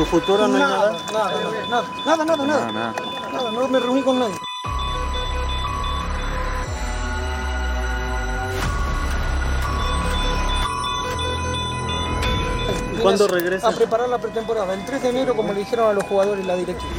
¿Tu futuro no hay nada? Nada, nada, nada, nada, nada. nada. Nada, no me reuní con nadie. ¿Cuándo a- regresas? A preparar la pretemporada. El 3 de enero, como le dijeron a los jugadores y la directiva.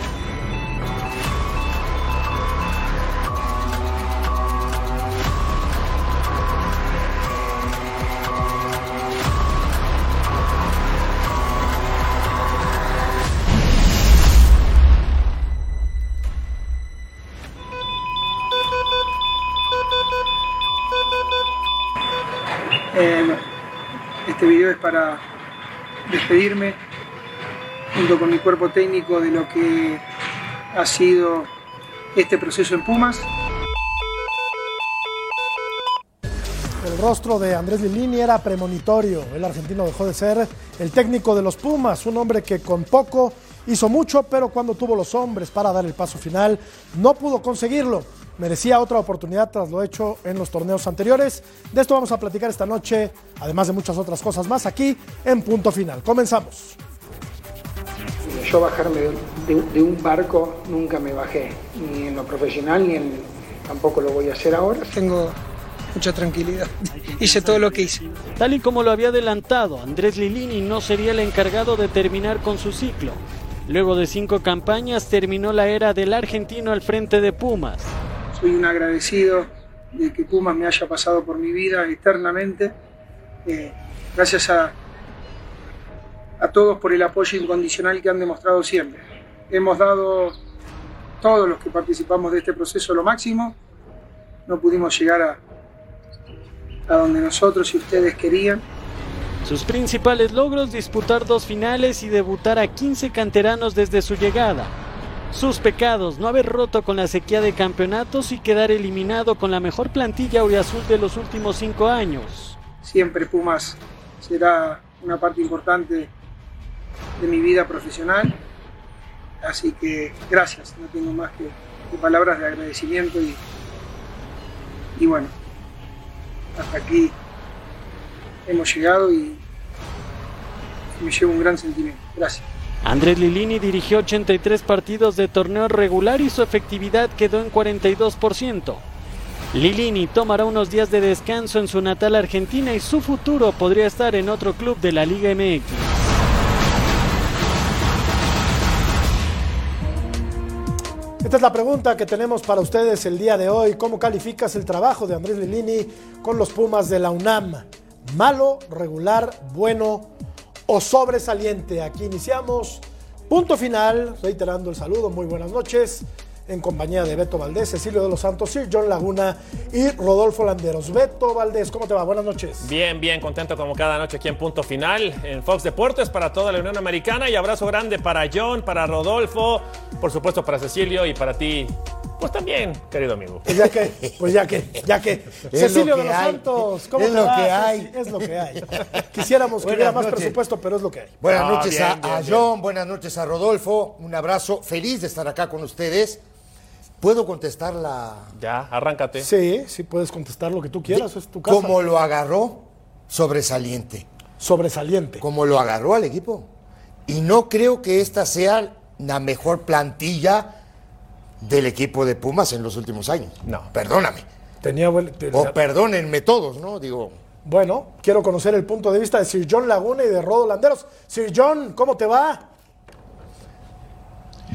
Para despedirme junto con mi cuerpo técnico de lo que ha sido este proceso en Pumas. El rostro de Andrés Lilini era premonitorio. El argentino dejó de ser el técnico de los Pumas, un hombre que con poco hizo mucho, pero cuando tuvo los hombres para dar el paso final, no pudo conseguirlo. Merecía otra oportunidad tras lo hecho en los torneos anteriores. De esto vamos a platicar esta noche, además de muchas otras cosas más, aquí en Punto Final. Comenzamos. Yo bajarme de, un barco nunca me bajé, ni en lo profesional ni en tampoco lo voy a hacer ahora. Tengo mucha tranquilidad. Hice todo lo que hice. Tal y como lo había adelantado, Andrés Lilini no sería el encargado de terminar con su ciclo. Luego de cinco campañas terminó la era del argentino al frente de Pumas. Soy un agradecido de que Pumas me haya pasado por mi vida eternamente. Eh, gracias a, a todos por el apoyo incondicional que han demostrado siempre. Hemos dado, todos los que participamos de este proceso, lo máximo. No pudimos llegar a, a donde nosotros y ustedes querían. Sus principales logros disputar dos finales y debutar a 15 canteranos desde su llegada. Sus pecados, no haber roto con la sequía de campeonatos y quedar eliminado con la mejor plantilla auriazul de los últimos cinco años. Siempre Pumas será una parte importante de mi vida profesional. Así que gracias, no tengo más que, que palabras de agradecimiento y, y bueno, hasta aquí hemos llegado y me llevo un gran sentimiento. Gracias. Andrés Lilini dirigió 83 partidos de torneo regular y su efectividad quedó en 42%. Lilini tomará unos días de descanso en su natal Argentina y su futuro podría estar en otro club de la Liga MX. Esta es la pregunta que tenemos para ustedes el día de hoy. ¿Cómo calificas el trabajo de Andrés Lilini con los Pumas de la UNAM? ¿Malo, regular, bueno o sobresaliente? Aquí iniciamos. Punto final, reiterando el saludo, muy buenas noches, en compañía de Beto Valdés, Cecilio de los Santos, Sir John Laguna y Rodolfo Landeros. Beto Valdés, ¿cómo te va? Buenas noches. Bien, bien, contento como cada noche aquí en Punto Final, en Fox Deportes para toda la Unión Americana y abrazo grande para John, para Rodolfo, por supuesto para Cecilio y para ti, pues también, querido amigo. Pues ya que, pues ya que, ya que. Es Cecilio de los hay. Santos, ¿cómo Es te lo va, que hay. Es lo que hay. Quisiéramos que hubiera más presupuesto, pero es lo que hay. Buenas Ah, noches bien, a, bien, a bien. John, buenas noches a Rodolfo. Un abrazo, feliz de estar acá con ustedes. ¿Puedo contestar la. Ya, arráncate. Sí, sí puedes contestar lo que tú quieras, es tu casa. ¿Cómo lo agarró? Sobresaliente. Sobresaliente. Como lo agarró al equipo. Y no creo que esta sea la mejor plantilla del equipo de Pumas en los últimos años. No. Perdóname. Tenía buen- te- O perdónenme todos, ¿no? Digo. Bueno, quiero conocer el punto de vista de Sir John Laguna y de Rodo Landeros. Sir John, ¿cómo te va?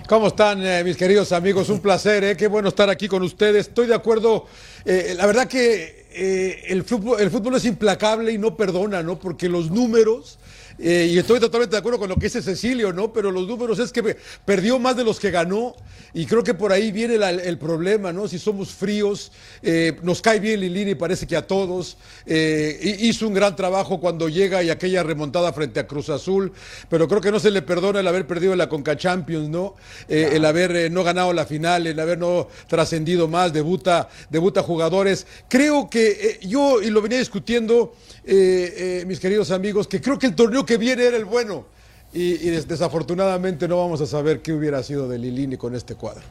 ¿Cómo están eh, mis queridos amigos? Un placer, ¿eh? qué bueno estar aquí con ustedes. Estoy de acuerdo, eh, la verdad que eh, el, fútbol, el fútbol es implacable y no perdona, ¿no? Porque los números, eh, y estoy totalmente de acuerdo con lo que dice Cecilio, ¿no? Pero los números es que pe- perdió más de los que ganó y creo que por ahí viene la- el problema, ¿no? Si somos fríos, eh, nos cae bien Lilini, parece que a todos. eh, hi- hizo un gran trabajo cuando llega y aquella remontada frente a Cruz Azul, pero creo que no se le perdona el haber perdido la Conca Champions, ¿no? El haber no ganado la final, el haber no trascendido más, debuta, debuta jugadores. Creo que yo, y lo venía discutiendo, mis queridos amigos, que creo que el torneo que viene era el bueno. Y, y des- desafortunadamente no vamos a saber qué hubiera sido de Lilini con este cuadro.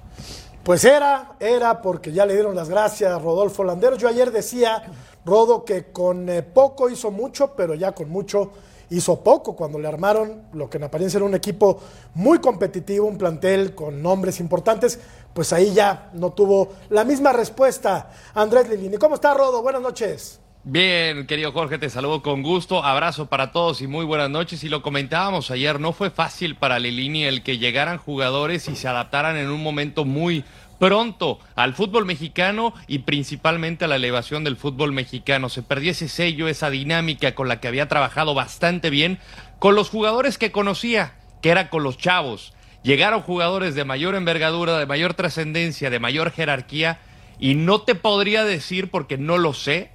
Pues era, era porque ya le dieron las gracias a Rodolfo Landeros. Yo ayer decía, Rodo, que con eh, poco hizo mucho, pero ya con mucho hizo poco cuando le armaron lo que en apariencia era un equipo muy competitivo, un plantel con nombres importantes, pues ahí ya no tuvo la misma respuesta Andrés Lilini. ¿Cómo está Rodo? Buenas noches. Bien, querido Jorge, te saludo con gusto. Abrazo para todos y muy buenas noches. Y lo comentábamos ayer, no fue fácil para Lilini el que llegaran jugadores y se adaptaran en un momento muy pronto al fútbol mexicano y principalmente a la elevación del fútbol mexicano. Se perdió ese sello, esa dinámica con la que había trabajado bastante bien con los jugadores que conocía, que era con los chavos. Llegaron jugadores de mayor envergadura, de mayor trascendencia, de mayor jerarquía y no te podría decir porque no lo sé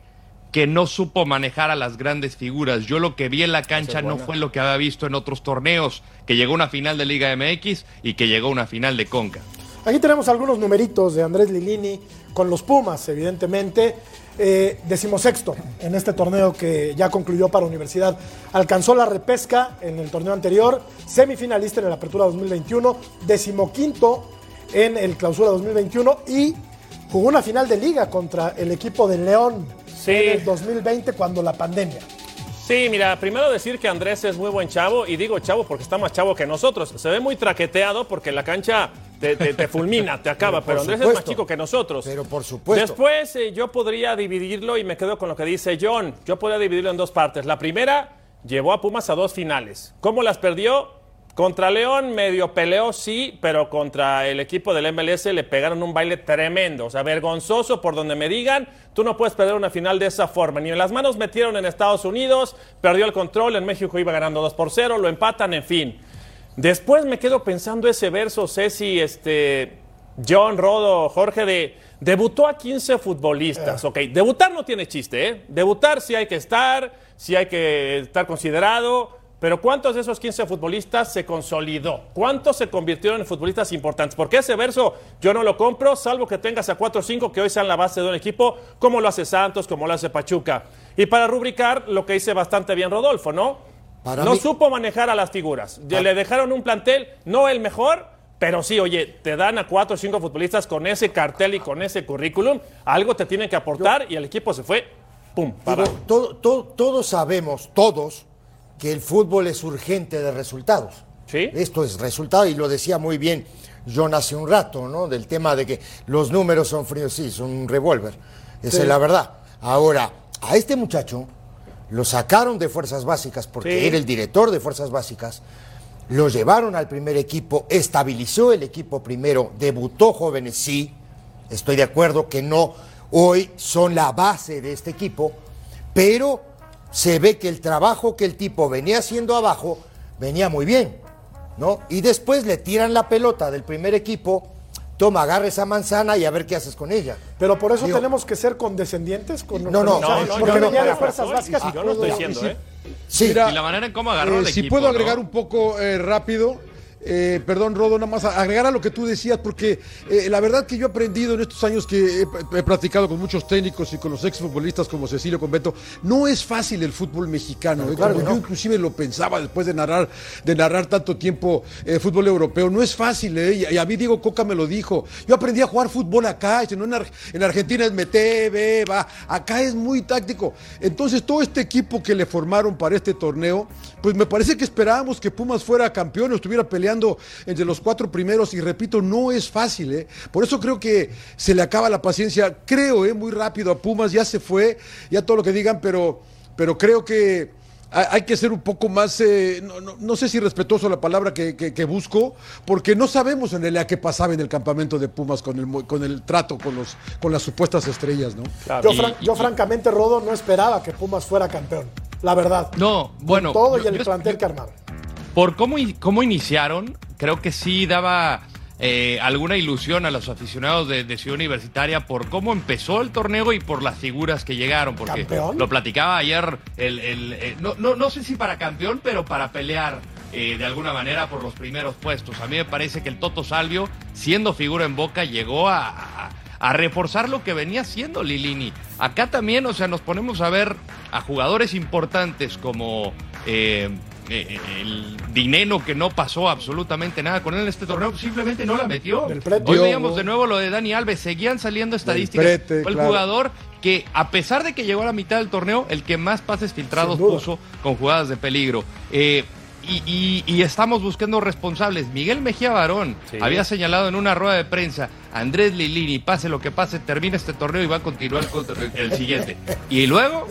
que no supo manejar a las grandes figuras. Yo lo que vi en la cancha no fue lo que había visto en otros torneos, que llegó a una final de Liga MX y que llegó a una final de Conca. Aquí tenemos algunos numeritos de Andrés Lilini con los Pumas, evidentemente. Eh, decimosexto en este torneo que ya concluyó para Universidad. Alcanzó la repesca en el torneo anterior, semifinalista en la Apertura 2021, decimoquinto en el Clausura 2021 y jugó una final de liga contra el equipo de León Sí. en el 2020 cuando la pandemia. Sí, mira, primero decir que Andrés es muy buen chavo, y digo chavo porque está más chavo que nosotros. Se ve muy traqueteado porque la cancha te, te- te fulmina, te acaba, pero, Andrés es más chico que nosotros. Pero por supuesto. Después eh, yo podría dividirlo y me quedo con lo que dice John. Yo podría dividirlo en dos partes. La primera llevó a Pumas a dos finales. ¿Cómo las perdió? Contra León medio peleó, sí, pero contra el equipo del MLS le pegaron un baile tremendo, o sea, vergonzoso por donde me digan. Tú no puedes perder una final de esa forma. Ni en las manos metieron en Estados Unidos, perdió el control, en México iba ganando 2 por 0, lo empatan, en fin. Después me quedo pensando ese verso, Ceci, este, John, Rodo, Jorge, de debutó a 15 futbolistas. Ok, debutar no tiene chiste, ¿eh? Debutar sí hay que estar, sí hay que estar considerado, pero ¿cuántos de esos 15 futbolistas se consolidó? ¿Cuántos se convirtieron en futbolistas importantes? Porque ese verso yo no lo compro, salvo que tengas a 4 o 5 que hoy sean la base de un equipo, como lo hace Santos, como lo hace Pachuca. Y para rubricar, lo que dice bastante bien Rodolfo, ¿no? Para no mí- supo manejar a las figuras. Le dejaron un plantel, no el mejor, pero sí, oye, te dan a cuatro o cinco futbolistas con ese cartel y con ese currículum, algo te tienen que aportar y el equipo se fue, pum, para Digo, todo- todo- todos sabemos, todos, que el fútbol es urgente de resultados. Sí. Esto es resultado y lo decía muy bien John hace un rato, ¿no? Del tema de que los números son fríos, sí, son un revólver. Esa Sí. es la verdad. Ahora, a este muchacho lo sacaron de fuerzas básicas porque Sí. era el director de fuerzas básicas. Lo llevaron al primer equipo, estabilizó el equipo primero, debutó jóvenes, sí. Estoy de acuerdo que no hoy son la base de este equipo, pero se ve que el trabajo que el tipo venía haciendo abajo venía muy bien, ¿no? Y después le tiran la pelota del primer equipo, toma, agarra esa manzana y a ver qué haces con ella. Pero por eso Digo- tenemos que ser condescendientes con No, no, no, no, porque no, venía de fuerzas básicas y yo no estoy diciendo, ¿eh? Sí, Mira, Y la manera en cómo agarró Eh, el si equipo, puedo ¿no? agregar un poco eh, rápido, eh, perdón Rodo, nada más agregar a lo que tú decías, porque eh, la verdad que yo he aprendido en estos años que he, he practicado con muchos técnicos y con los exfutbolistas como Cecilio Convento, no es fácil el fútbol mexicano. eh, claro como que yo inclusive lo pensaba después de narrar, de narrar tanto tiempo fútbol europeo, no es fácil, y, a mí Diego Coca me lo dijo. Yo aprendí a jugar fútbol acá, no en, Ar- en Argentina es mete, ve, va, acá es muy táctico. Entonces todo este equipo que le formaron para este torneo, pues me parece que esperábamos que Pumas fuera campeón o estuviera peleando entre los cuatro primeros y repito, no es fácil, ¿eh? Por eso creo que se le acaba la paciencia, creo, ¿eh? Muy rápido a Pumas, ya se fue, ya todo lo que digan, pero, pero creo que hay que ser un poco más, eh, no, no- no sé si respetuoso la palabra que, que- que busco, porque no sabemos en realidad qué pasaba en el campamento de Pumas con el, mo- con el trato con, los, con las supuestas estrellas, ¿no? Yo, Y- fran- yo y- francamente, Rodo, no esperaba que Pumas fuera campeón. La verdad. No, Con bueno. todo y yo- el yo- plantel yo- que armaron. Por cómo, cómo iniciaron, creo que sí daba eh, alguna ilusión a los aficionados de, de Ciudad Universitaria por cómo empezó el torneo y por las figuras que llegaron. Porque ¿Campeón? lo platicaba ayer, el, el, eh, no, no, no sé si para campeón, pero para pelear eh, de alguna manera por los primeros puestos. A mí me parece que el Toto Salvio, siendo figura en Boca, llegó a, a- a reforzar lo que venía haciendo Lilini. Acá también, o sea, nos ponemos a ver a jugadores importantes como... eh, eh, el dinero que no pasó absolutamente nada con él en este torneo, simplemente no la metió. Hoy veíamos de nuevo lo de Dani Alves, seguían saliendo estadísticas. Prete, Fue el claro. jugador que, a pesar de que llegó a la mitad del torneo, el que más pases filtrados puso con jugadas de peligro. Eh, y, y- y estamos buscando responsables. Miguel Mejía Barón Sí. había señalado en una rueda de prensa, Andrés Lilini, pase lo que pase, termina este torneo y va a continuar con el siguiente. Y luego,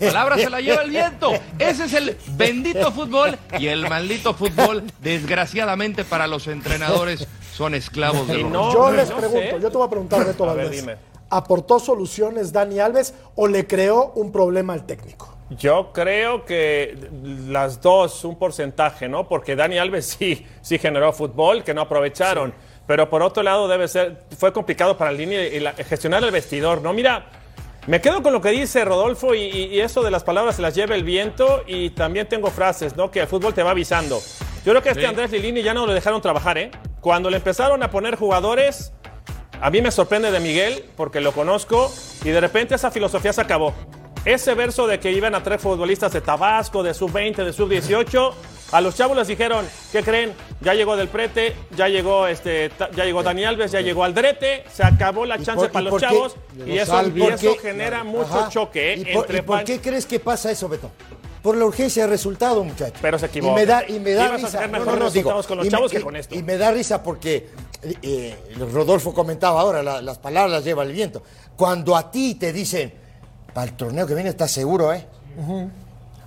palabra se la lleva el viento. Ese es el bendito fútbol y el maldito fútbol, desgraciadamente para los entrenadores, son esclavos de los no, yo no les sé. pregunto, yo te voy a preguntar, Beto Valdés. ¿Aportó soluciones Dani Alves o le creó un problema al técnico? Yo creo que las dos, un porcentaje, ¿no? Porque Dani Alves sí, sí generó fútbol que no aprovecharon. Pero por otro lado, debe ser, fue complicado para el línea y la- gestionar el vestidor, ¿no? Mira, me quedo con lo que dice Rodolfo y, y- y eso de las palabras se las lleva el viento y también tengo frases, ¿no? Que el fútbol te va avisando. Yo creo que este Sí. Andrés Lilini ya no lo dejaron trabajar, ¿eh? Cuando le empezaron a poner jugadores, a mí me sorprende de Miguel, porque lo conozco, y de repente esa filosofía se acabó. Ese verso de que iban a traer futbolistas de Tabasco, de sub-20, de sub-18, a los chavos les dijeron, ¿qué creen? Ya llegó Del Prete, ya llegó, este, ya llegó Dani Alves, ya llegó Aldrete, se acabó la ¿Y chance por- para los chavos, y eso, Salvi. y ¿Por eso genera mucho choque ¿eh? ¿Y por, entre y por qué crees que pasa eso, Beto? Por la urgencia de resultado, muchachos. Pero se equivoca. Y me da, y me da risa. sacar mejores resultados con los y me- chavos que con esto. Y me da risa porque eh, eh, Rodolfo comentaba ahora, la- las palabras lleva el viento. Cuando a ti te dicen, para el torneo que viene estás seguro, ¿eh?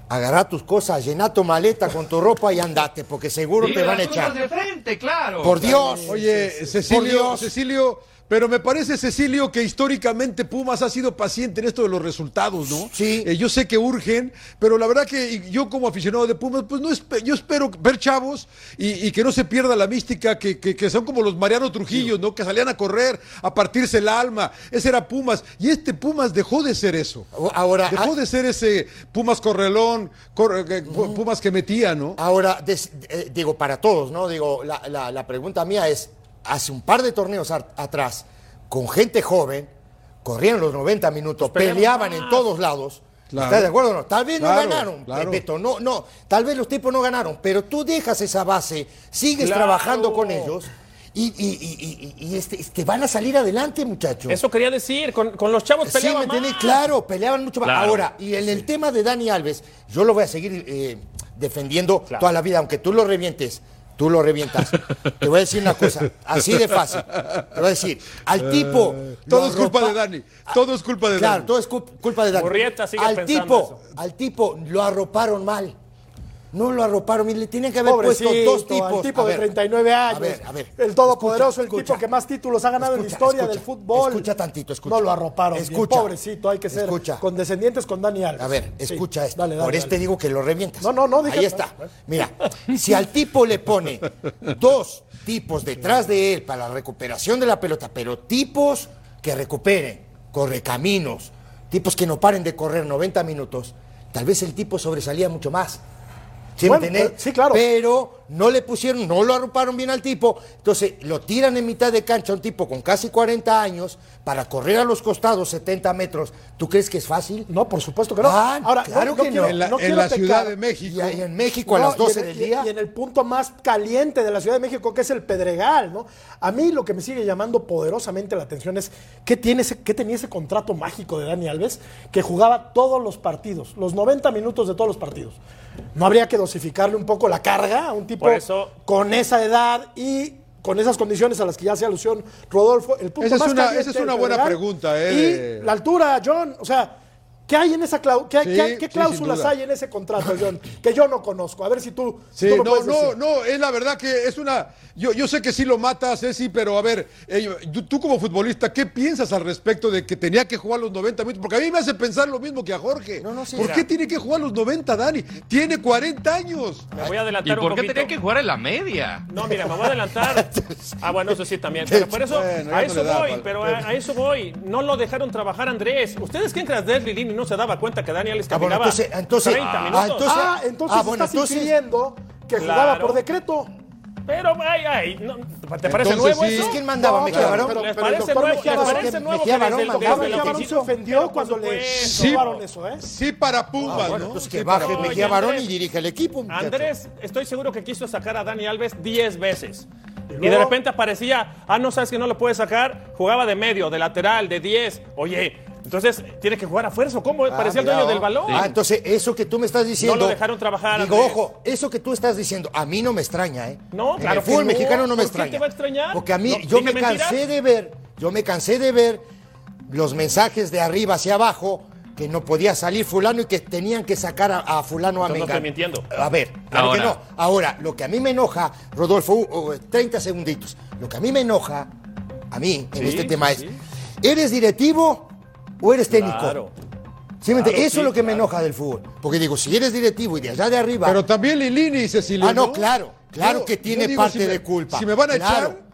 Agarra tus cosas, llena tu maleta con tu ropa y andate, porque seguro te van a echar. de frente, claro. Por Dios. Oye, Por Cecilio, Dios. Cecilio, pero me parece, Cecilio, que históricamente Pumas ha sido paciente en esto de los resultados, ¿no? Sí. Eh, yo sé que urgen, pero la verdad que yo como aficionado de Pumas, pues no espe- yo espero ver chavos y, y que no se pierda la mística, que, que- que son como los Mariano Trujillos, ¿no? Que salían a correr, a partirse el alma. Ese era Pumas. Y este Pumas dejó de ser eso. Ahora, Dejó ah- de ser ese Pumas correlón, cor- eh, Pumas que metía, ¿no? Ahora, des- eh, digo, para todos, ¿no? Digo, la, la- la pregunta mía es, hace un par de torneos a- atrás, con gente joven, corrían los 90 minutos, peleaban en todos lados. Claro. ¿Estás de acuerdo o no? Tal vez Claro, no ganaron, claro. Beto, no, no, tal vez los tipos no ganaron, pero tú dejas esa base, sigues Claro. trabajando con ellos y, y- y- y- y este, este, van a salir adelante, muchachos. Eso quería decir, con, con los chavos Sí, peleaban ¿me entiendes? más. Claro, peleaban mucho más. Claro. Ahora, y en el tema de Dani Alves, yo lo voy a seguir eh, defendiendo toda la vida, aunque tú lo revientes. Tú lo revientas. Te voy a decir una cosa, así de fácil. Te voy a decir, al tipo. Todo es culpa de Dani. Todo es culpa de Claro, Dani. todo es cul- culpa de Dani. Murrieta sigue al pensando tipo, eso. al tipo lo arroparon mal. No lo arroparon, le tenían que haber Pobrecito, puesto dos tipos. al tipo A de ver, 39 años. A ver, a ver. El todopoderoso, Escucha, el tipo escucha. que más títulos ha ganado en la historia escucha, del fútbol. Escucha tantito, escucha. No lo arroparon. bien. Escucha. Pobrecito, hay que ser condescendientes con Dani Alves. A ver, Sí. escucha esto. Dale, dale, Por este digo que lo revientas. No, no, no, dije- Ahí está. Mira, si al tipo le pone dos tipos detrás de él para la recuperación de la pelota, pero tipos que recuperen, correcaminos, tipos que no paren de correr 90 minutos, tal vez el tipo sobresalía mucho más. ¿Sí Bueno, me entendés? eh, sí, claro. Pero no le pusieron, no lo arroparon bien al tipo. Entonces lo tiran en mitad de cancha a un tipo con casi 40 años para correr a los costados 70 metros. ¿Tú crees que es fácil? No, por supuesto que no. Ah, Ahora, claro que no. quiero- En la, en. Ciudad de México. Y ahí en México a las 12 y en- del y- día. Y en el punto más caliente de la Ciudad de México, que es el Pedregal, ¿no? A mí lo que me sigue llamando poderosamente la atención es qué, tiene ese, qué tenía ese contrato mágico de Dani Alves que jugaba todos los partidos, los 90 minutos de todos los partidos. ¿No habría que dosificarle un poco la carga a un tipo Por eso- con esa edad y con esas condiciones a las que ya hace alusión Rodolfo? El punto Esa es más una- caliente esa es una buena pregunta, ¿eh? Y de- la altura, John, o sea... ¿Qué hay en esa cláusula? ¿Qué, Sí, qué- qué cláusulas hay en ese contrato, John? Que yo no conozco. A ver si tú, Sí, tú no, puedes no, decir. no, es la verdad que es una. Yo, yo sé que sí lo matas, Ceci, pero a ver, eh, tú, tú como futbolista, ¿qué piensas al respecto de que tenía que jugar los 90 minutos? Porque a mí me hace pensar lo mismo que a Jorge. No, no, sí. ¿Por Mira. qué tiene que jugar los 90, Dani? Tiene 40 años. Me voy a ¿Y adelantar un por qué poquito. tenía que jugar en la media? No, mira, me voy a adelantar. Ah, bueno, eso sí también. Pero por eso, Bueno, a eso voy, pero a, a eso voy. No lo dejaron trabajar Andrés. ¿Ustedes creen que Andrés Lilini no se daba cuenta que Daniel les Ah, bueno, caminaba entonces- entonces- 30 ah, minutos? entonces- Ah, entonces Ah, bueno, estás entonces- infiriendo que Claro. jugaba por decreto. Pero, ay, ay, no, ¿te parece Entonces, nuevo sí. eso? ¿Quién mandaba? No, ¿Mejía Barón? pero- ¿Les pero el parece doctor nuevo? Mejía ¿Les Barón- parece nuevo Mejía que Barón desde Mejía Barón se ofendió cuando le supuesto. robaron eso, ¿eh? Sí para Pumas, Ah, bueno, ¿no? pues que Sí, baje Oye, Mejía Barón y dirige el equipo. muchacho. Andrés, estoy seguro que quiso sacar a Dani Alves 10 veces. Y de repente aparecía, ah, no sabes que no lo puede sacar, jugaba de medio, de lateral, de 10. Oye, entonces tiene que jugar a fuerza. ¿Cómo? Ah, Parecía el dueño del balón. Ah, entonces eso que tú me estás diciendo. No lo dejaron trabajar, Digo, Andrés. ojo, eso que tú estás diciendo, a mí no me extraña, ¿eh? No, En claro el fútbol no. mexicano no me ¿Por qué extraña. te va a extrañar? Porque a mí, No, yo me cansé mentiras. de ver, yo me cansé de ver los mensajes de arriba hacia abajo que no podía salir fulano y que tenían que sacar a, a fulano a Entonces no Mengano. estoy mintiendo. A ver, claro que no. Ahora, lo que a mí me enoja, Rodolfo, uh, uh, 30 segunditos. Lo que a mí me enoja, a mí, en Sí, este tema sí. es, ¿eres directivo o eres técnico? Claro. Eso sí, es lo que me enoja del fútbol. Porque digo, si eres directivo y de allá de arriba. Pero también Lilini y Cecilio. ah, no, claro. Claro Yo- que tiene digo, parte si me- de culpa. Si me van a Claro. echar,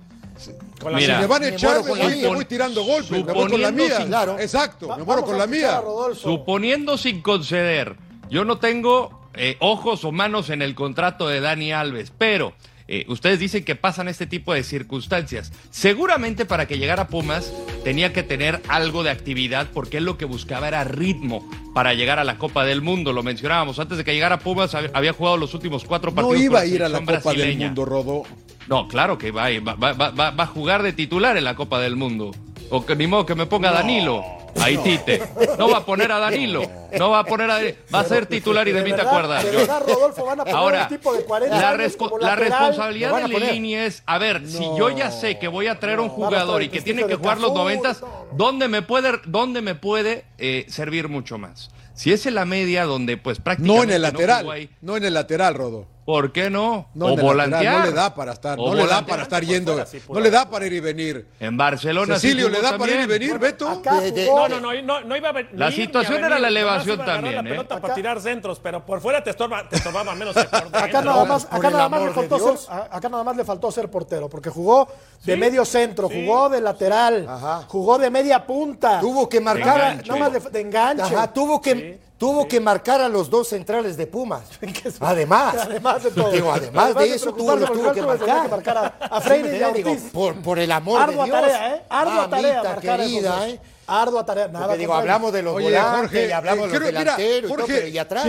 Con la- Mira, si me van a echar, me me voy tirando golpes, me voy con la mía. sin- Claro. Exacto, Va- me muero con la mía. Rodolfo. Suponiendo sin conceder, yo no tengo eh, ojos o manos en el contrato de Dani Alves, pero eh, ustedes dicen que pasan este tipo de circunstancias. Seguramente para que llegara a Pumas tenía que tener algo de actividad porque él lo que buscaba era ritmo para llegar a la Copa del Mundo. Lo mencionábamos antes de que llegara a Pumas, hab- había jugado los últimos cuatro No partidos. iba con a ir a la Copa del brasileña. Mundo, Rodó. No, claro que va, va, va, va- va a jugar de titular en la Copa del Mundo. O que ni modo que me ponga Danilo. Ahí Tite. No va a poner a Danilo. No va a poner a Va a ser titular y de, mí te acuerdas. De verdad, Rodolfo, van a poner Ahora, un tipo de 40 la, años respo- como la lateral. responsabilidad de. Lilini es, a ver, si yo ya sé que voy a traer un a jugador traer y que tiene que jugar los Cafú, noventas, no, no. ¿dónde me puede, dónde me puede eh, servir mucho más? Si es en la media donde pues prácticamente No en el lateral. ahí, No en el lateral, Rodó. ¿Por qué no? No o el lateral, volantear. No le da para estar, no le da volantear. para estar yendo. fuera, sí, no le da para ir y venir. En Barcelona sí Cecilio, ¿le jugó da para ir y también. venir, Beto? Acá De- de- No, no, no, no, no iba a ver. La situación era venir. la Nomás elevación agarrar también, La ¿eh? pelota Acá- para tirar centros, pero por fuera te estorba, te estorbaba menos dentro. Acá nada más, acá el nada más le faltó ser, acá nada más le faltó ser portero, porque jugó de Sí, medio centro, sí. jugó de lateral, Ajá. jugó de media punta. Tuvo que marcar. De a- enganche. nada más de, de enganche. Ajá, tuvo que, tuvo que marcar a los dos centrales de Pumas. Además. Además de todo. Digo, además de eso, tuvo, tuvo que marcar. marcar a, a Freire y a Digo, Ortiz. por, por el amor Ardua de Dios. tarea, ¿eh? Ardua tarea a esos querida. ¿eh? Ardua tarea. Nada Porque digo, hablamos de los Oye, volantes Jorge, y hablamos eh, de los creo- mira, delanteros y todo, Jorge, pero ¿y atrás?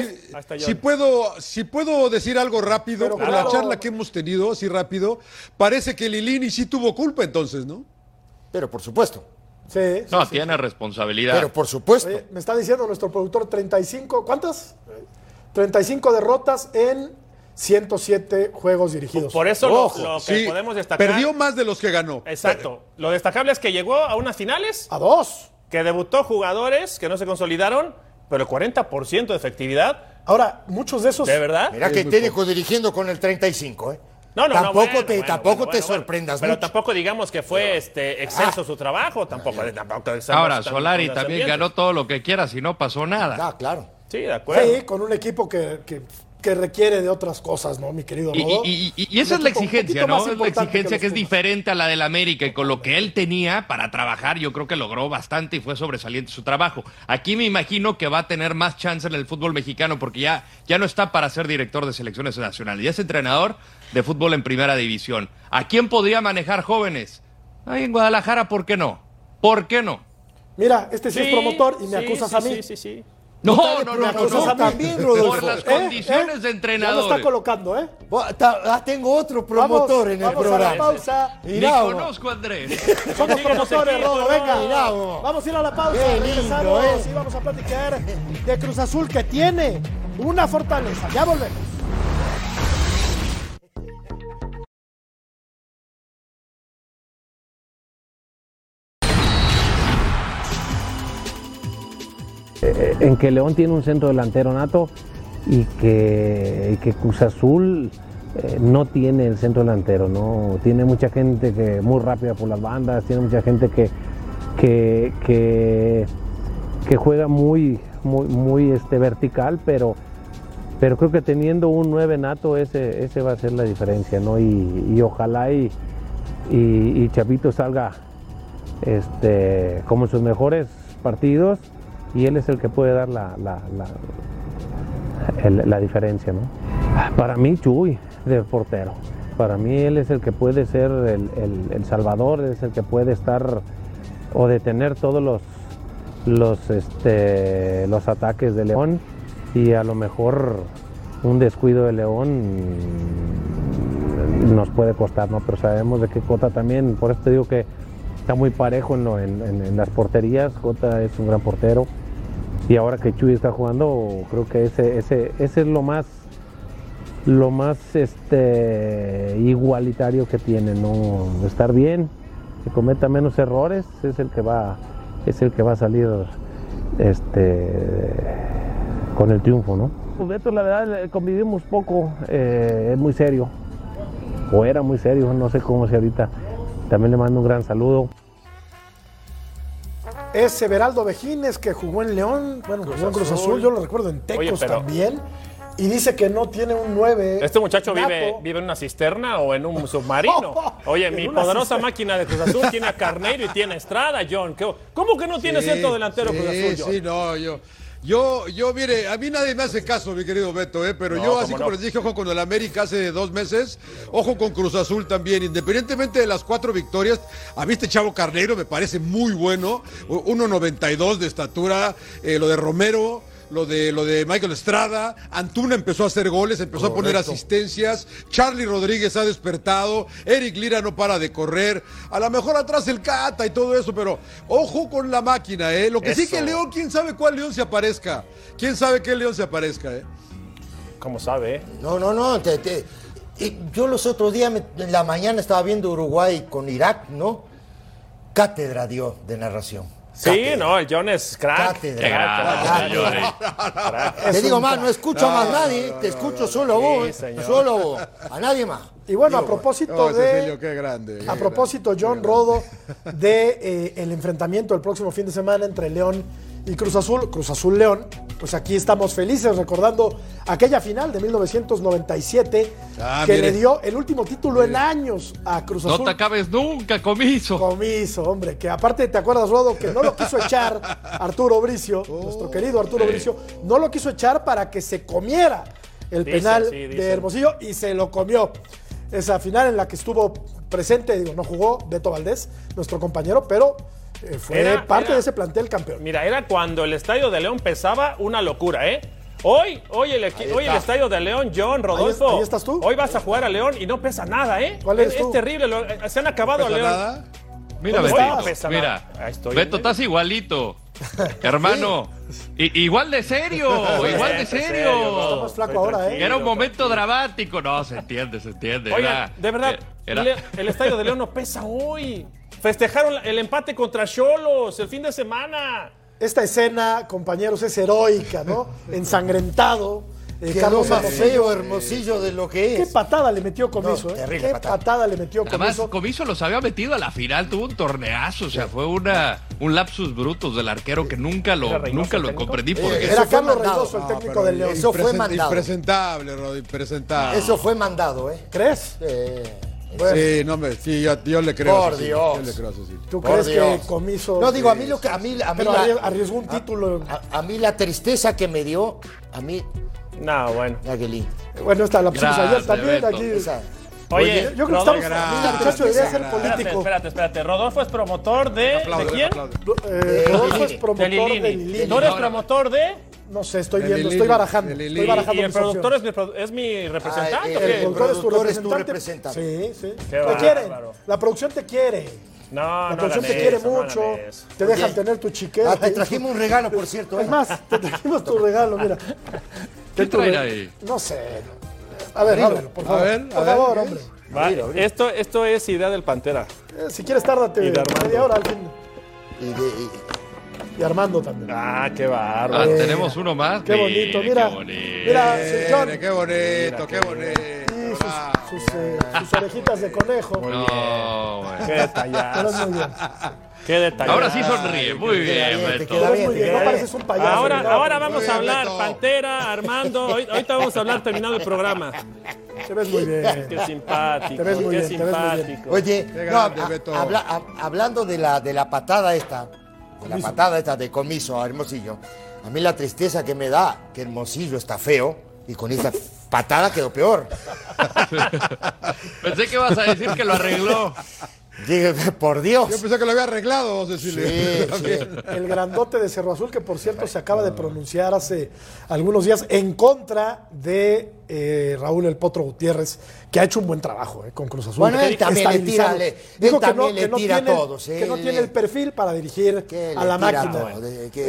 si- puedo, si puedo decir algo rápido, Pero por claro. la charla que hemos tenido, así rápido, parece que Lilini sí tuvo culpa entonces, ¿no? Pero por supuesto. Sí, No, sí. tiene responsabilidad. Pero por supuesto. Oye, me está diciendo nuestro productor 35, ¿cuántas? 35 derrotas en 107 juegos dirigidos. Por eso lo, Ojo, lo que Sí, podemos destacar. perdió más de los que ganó. Exacto. Lo destacable es que llegó a unas finales, A dos. que debutó jugadores que no se consolidaron, pero el 40% de efectividad. Ahora, muchos de esos. ¿De verdad? Mira que técnico dirigiendo con el 35, ¿eh? No, no, tampoco no, bueno, te, bueno, tampoco bueno, te bueno, sorprendas Pero mucho. tampoco digamos que fue este excelso su trabajo, tampoco. Ahora, Solari también ganó todo lo que quiera, si no pasó nada. Ah, claro. Sí, de acuerdo. Sí, con un equipo que, que, que requiere de otras cosas, ¿no, mi querido Y, Rodo? y- y- y esa es la exigencia, ¿no? Es la exigencia que, es diferente a la del América y con lo que él tenía para trabajar, yo creo que logró bastante y fue sobresaliente su trabajo. Aquí me imagino que va a tener más chance en el fútbol mexicano porque ya, ya no está para ser director de selecciones nacionales, ya es entrenador de fútbol en primera división. ¿A quién podría manejar jóvenes? Ahí en Guadalajara, ¿por qué no? ¿Por qué no? Mira, este sí, es promotor y me sí, acusas sí, a mí. Sí, sí, sí. No, no, no, no, promotor no. también, Rodolfo. Por las ¿Eh? condiciones ¿Eh? de Ya lo entrenador. está colocando, ¿eh? Ah, tengo otro promotor Vamos- en el vamos a la programa. pausa. Ni conozco a Andrés. Somos promotores, Rodo, venga. Vamos a ir a la pausa. Regresamos ¿eh? y vamos a platicar de Cruz Azul que tiene una fortaleza. Ya volvemos. En que León tiene un centro delantero nato y que, que Cruz Azul eh, no tiene el centro delantero, ¿no? Tiene mucha gente que muy rápida por las bandas, tiene mucha gente que, que, que, juega muy, muy, este, vertical, pero, pero creo que teniendo un 9 nato ese, ese va a ser la diferencia, ¿no? Y, y ojalá y, y, Chapito salga este, como sus mejores partidos y él es el que puede dar la, la, la, la diferencia. ¿no? Para mí, Chuy, de portero. para mí él es el que puede ser el, el- el salvador, es el que puede estar o detener todos los, los, este, los ataques de León y a lo mejor un descuido de León nos puede costar, ¿no? Pero sabemos de qué Cota también, por eso te digo que está muy parejo en, lo- en- en- las porterías, Cota es un gran portero y ahora que Chuy está jugando, creo que ese, ese, ese es lo más lo más este igualitario que tiene, no estar bien, que cometa menos errores, es el que va, es el que va a salir este con el triunfo, ¿no? Pues Beto, la verdad, convivimos poco, eh, es muy serio, o era muy serio, no sé cómo es ahorita. También le mando un gran saludo. Es Everaldo Vejines que jugó en León, bueno, jugó en Cruz Azul. Azul, yo lo recuerdo en Tecos Oye, pero- también. Y dice que no tiene un 9. ¿Este muchacho vive, vive en una cisterna o en un submarino? Oye, mi poderosa cisterna. máquina de Cruz Azul tiene a Carneiro y tiene a Estrada, John. ¿Qué- ¿Cómo que no tiene Sí, centro delantero sí, Cruz Azul, John? Sí, no, yo. Yo, yo, mire, a mí nadie me hace caso, mi querido Beto, ¿eh? pero No, yo, así como no. les dije, ojo con el América hace dos meses, ojo con Cruz Azul también, independientemente de las cuatro victorias, a mí este chavo Carneiro me parece muy bueno, 1.92 de estatura, eh, lo de Romero, lo de, lo de Michael Estrada, Antuna empezó a hacer goles, empezó a poner asistencias, Charlie Rodríguez ha despertado, Eric Lira no para de correr, a lo mejor atrás el Cata y todo eso, pero ojo con la máquina, ¿eh? Lo que sí que León, quién sabe cuál León se aparezca, quién sabe qué León se aparezca, ¿eh? ¿Cómo sabe? eh? No, no, no. te- te- y yo los otros días, me- en la mañana estaba viendo Uruguay con Irak, ¿no? Cátedra dio de narración. Sí, Cátedra. no, el John es crack. Cátedra. Crack. Te digo más, no escucho a más nadie, te escucho solo vos, solo vos, a nadie más. Y bueno, a propósito No, de. Cecilio, qué grande. qué A propósito, John Rodo, de eh, el enfrentamiento el próximo fin de semana entre León y Cruz Azul, Cruz Azul León, pues aquí estamos felices recordando aquella final de 1997 Ah, que mire. le dio el último título en años a Cruz No Azul. te acabes nunca, comiso. Comiso, hombre, que aparte te acuerdas, Rodo, que no lo quiso echar Arturo Bricio, nuestro querido Arturo Bricio, no lo quiso echar para que se comiera el Dicen, penal sí, de Hermosillo y se lo comió. Esa final en la que estuvo presente, digo, no jugó Beto Valdés, nuestro compañero, pero fue Era- parte era- de ese plantel campeón. Mira, era cuando el estadio de León pesaba una locura, ¿eh? Hoy, hoy el, hoy el estadio de León, John, Rodolfo. ahí estás tú. Hoy vas a jugar a León y no pesa nada, ¿eh? ¿Cuál es, tú? es terrible, lo- eh, se han acabado a ¿Pesa León. nada? Mira, ¿Dónde Beto, estás? Pesa mira, nada. Estoy, Beto, ¿eh? estás igualito. Hermano, igual de serio, igual de serio. flaco ahora, ¿eh? Era un momento dramático. No, se entiende, se entiende. Oigan, Era- de verdad, era- el estadio de León no pesa hoy. Festejaron el empate contra Cholos el fin de semana. Esta escena, compañeros, es heroica, ¿no? Ensangrentado. Eh, Carlos más Hermosillo. feo, hermosillo de lo que Qué es. patada le metió Comiso, No, ¿eh? Qué patada. patada le metió Además, Comiso. Comiso los había metido a la final, tuvo un torneazo, o sea, fue una, un lapsus brutus del arquero que nunca lo, ¿Era Reynoso nunca lo comprendí Eh, porque Era Carlos. Reynoso, el No, técnico pero del León. Eso fue mandado. Impresentable, Rod, impresentable. Eso fue mandado, ¿eh? ¿Crees? Eh, Sí, no, me, sí, yo, yo le creo. a Por Cecilio, Dios. Yo le creo a Cecilio. ¿Tú Por crees Dios. que Comiso... No, digo, a mí lo que a mí, a mí Pero la- arries- arriesgó un título. a, a mí la tristeza que me dio, a mí, No, bueno. Aguilín. Bueno, esta la pusimos Gracias, ayer también. Beto. Aquí. Esa. Oye, Yo creo que estamos... Mira, muchacho, debería ser político. espérate, espérate. Rodolfo es promotor de. ¿De quién? Eh, Rodolfo es promotor De. ¿Tú eres promotor de? No sé, estoy viendo, estoy barajando. Estoy barajando ¿Y el productor es mi, pro- es mi representante? Ah, el- productor es tu productor es tu representante. Sí, sí. Qué te quieren. La producción te quiere. No, La no producción te quiere eso, no mucho. te dejan Oye. tener tu chiquero. Ah, te trajimos un regalo, por cierto. ¿eh? Es más, te trajimos tu regalo, mira. ¿Qué traen ahí? No sé. A ver, ábrelo, por favor. A ver, a por ver, favor, ¿qué hombre. Va, Mira, mira. Esto, esto es idea del Pantera. Eh, si quieres, tárdate Y de Armando. media hora al fin. Y de- y- Y Armando también. Ah, qué Ah, bárbaro. tenemos uno más. Qué bonito, mira. Qué bonito. Mira. Mire, qué bonito, qué bonito. Ah, sus, sus, eh, sus orejitas de conejo. No, güey. Qué detallazo. muy bien. Qué detallazo. Ahora sí sonríe, muy bien, bien, te Beto. bien, muy te bien. queda No bien. pareces un payaso. Ahora, ¿verdad? ahora vamos Muy a bien, hablar, Beto. Pantera, Armando. Hoy- ahorita vamos a hablar terminado el programa. Te ves muy bien. Qué simpático, Te ves muy qué bien, te ves muy bien. simpático. Oye, Qué no, grande, a- Beto. habla- a- hablando de la, de la patada esta, de la patada esta de comiso a Hermosillo, a mí la tristeza que me da que Hermosillo está feo y con esta patada quedó peor. Pensé que ibas a decir que lo arregló. Dije, por Dios. Yo pensé que lo había arreglado, vamos a decirle. Sí, sí. El grandote de Cerro Azul, que por cierto se acaba de pronunciar hace algunos días en contra de eh, Raúl El Potro Gutiérrez, que ha hecho un buen trabajo eh, con Cruz Azul. Bueno, él también le tira, le- él Dijo que también no, le que no tira a tiene, todos, que no tiene el perfil para dirigir a la máquina. todo, de- que-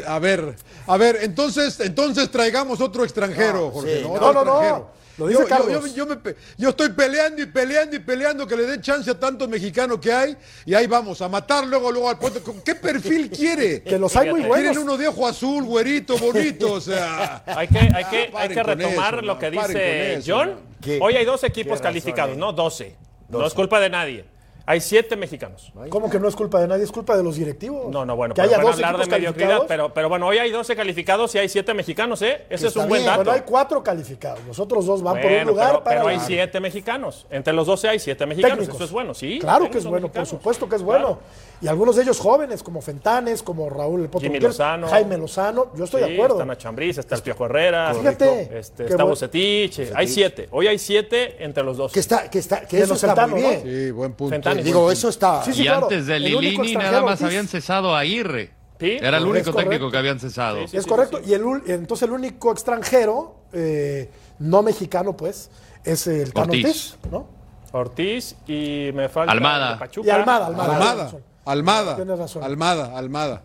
Eh, a ver, a ver, entonces, entonces traigamos otro extranjero, No, Jorge. sí, ¿no? no, Otro no, no, extranjero. lo dice yo, yo- Carlos. Yo, yo me pe- yo estoy peleando y peleando y peleando que le den chance a tantos mexicanos que hay y ahí vamos a matar luego, luego al. ¿Con ¿Qué perfil quiere? que los hay muy buenos. Quieren uno de ojo azul, güerito, bonito, o sea. Hay que, hay que, hay Paren que retomar eso, lo que dice eso, John. Hoy hay dos equipos calificados, eh. ¿no? 12. No es culpa de nadie. Hay siete mexicanos. ¿Cómo que no es culpa de nadie? Es culpa de los directivos. No, no, bueno, que pero haya pueden dos hablar de mediocridad, pero, pero bueno, hoy hay 12 calificados y hay siete mexicanos, ¿eh? Ese es un buen dato. Bueno, hay cuatro calificados. Los otros dos van por un lugar pero, para. pero hay siete mexicanos. Entre los 12 hay siete mexicanos. técnicos. Eso es bueno, sí. Claro que es bueno, por supuesto que es bueno. Claro. Y algunos de ellos jóvenes, como Fentanes, como Raúl El Potro Jimmy Gutiérrez, Lozano. Jaime Lozano. Yo estoy Sí, de acuerdo. Está Nacho Ambriz, está el Piojo Herrera. Fíjate, Este, está buen- Bucetich. Hay siete. Hoy hay siete entre los 12. Que está, que está, que eso los está muy Centeno, ¿no? bien. Sí, buen punto. Fentanes. Digo, eso está. Sí, sí, y claro. antes de Lilini nada más Ortiz. habían cesado a Aguirre. Sí, Era el único correcto. técnico que habían cesado. Sí, sí. es correcto. Y el, ul- entonces el único extranjero, eh, no mexicano, pues, es el Tano Ortiz. Ortiz, ¿no? Ortiz y me falta Almada. Pachuca. Y Almada, Almada. Almada. Almada, Tienes razón. Almada, Almada.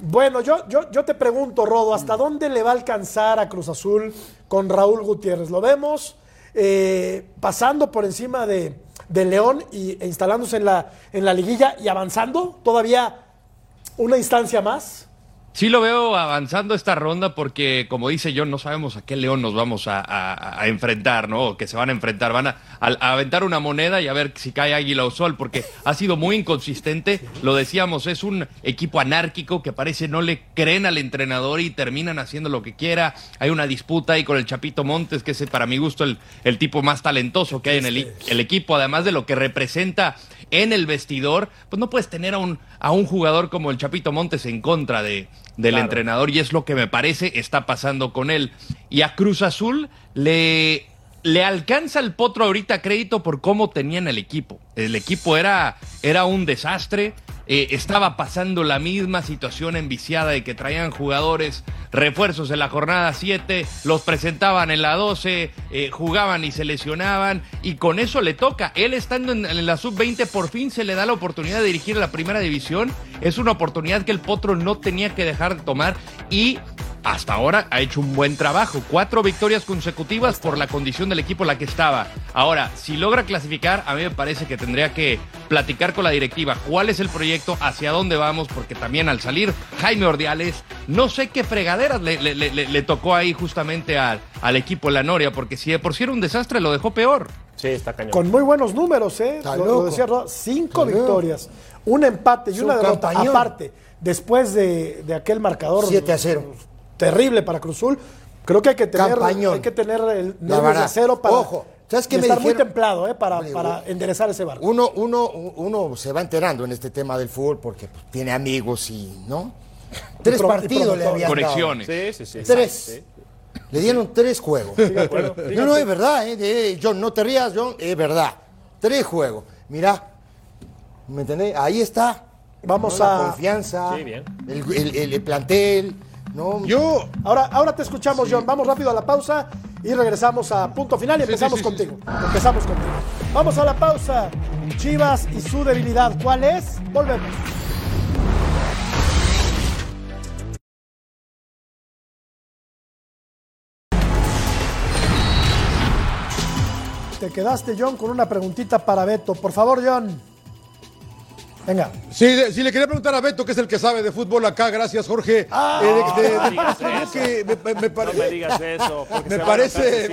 Bueno, yo, yo, yo te pregunto, Rodo, ¿hasta dónde le va a alcanzar a Cruz Azul con Raúl Gutiérrez? ¿Lo vemos eh, pasando por encima de, de León y, e instalándose en la, en la liguilla y avanzando todavía una instancia más? Sí lo veo avanzando esta ronda porque, como dice John, no sabemos a qué león nos vamos a, a- a enfrentar, ¿no? O que se van a enfrentar. Van a, aventar una moneda y a ver si cae águila o sol, porque ha sido muy inconsistente. Lo decíamos, es un equipo anárquico que parece no le creen al entrenador y terminan haciendo lo que quiera. Hay una disputa ahí con el Chapito Montes, que es para mi gusto el, el tipo más talentoso que hay en el, i- el equipo, además de lo que representa en el vestidor, pues no puedes tener a un, a un jugador como el Chapito Montes en contra de, del Claro. entrenador y es lo que me parece está pasando con él. Y a Cruz Azul le, le alcanza el potro ahorita crédito por cómo tenían el equipo. El equipo era, era un desastre. eh, estaba pasando la misma situación enviciada de que traían jugadores refuerzos en la jornada 7, los presentaban en la 12, eh, jugaban y se lesionaban, y con eso le toca. Él estando en, en la sub-20, por fin se le da la oportunidad de dirigir la primera división. Es una oportunidad que el Potro no tenía que dejar de tomar y hasta ahora ha hecho un buen trabajo. Cuatro victorias consecutivas por la condición del equipo en la que estaba. Ahora, si logra clasificar, a mí me parece que tendría que platicar con la directiva cuál es el proyecto, hacia dónde vamos, porque también al salir Jaime Ordiales, no sé qué fregaderas le, le- le- le- le tocó ahí justamente al, al equipo la Noria, porque si de por sí era un desastre, lo dejó peor. Sí, está cañón. Con muy buenos números, ¿eh? Está Lo, lo decía cinco Está loco. victorias, un empate y una un derrota. campañón. Aparte, después de, de aquel marcador 7 a 0. terrible para Cruzul, creo que hay que tener, Campañón. hay que tener el La nervios verdad. de acero para Ojo, ¿sabes qué y me estar muy templado, ¿eh? Para, para enderezar ese barco. Uno, uno, uno se va enterando en este tema del fútbol porque pues, tiene amigos y, ¿no? Tres pro- y partidos le habían dado. Conexiones. Sí, sí, sí. Tres. Sí. Le dieron tres juegos. No, no, es verdad, ¿eh? De- John, no te rías, John, es verdad. Tres juegos. Mirá, ¿me entendés? Ahí está. Vamos ¿no? La a- confianza, Sí, bien. El, el- el plantel, ¿no? Yo, Ahora, ahora te escuchamos, John. Vamos rápido a la pausa y regresamos a punto final y empezamos sí, sí, contigo. Empezamos contigo. Vamos a la pausa. Chivas y su debilidad. ¿Cuál es? Volvemos. Te quedaste, John, con una preguntita para Beto. Por favor, John. Venga. Sí, sí, le quería preguntar a Beto, que es el que sabe de fútbol acá, gracias Jorge. Ah. Eh, de- de- No digas eso. que me, me- me pare- No me digas eso. porque me parece,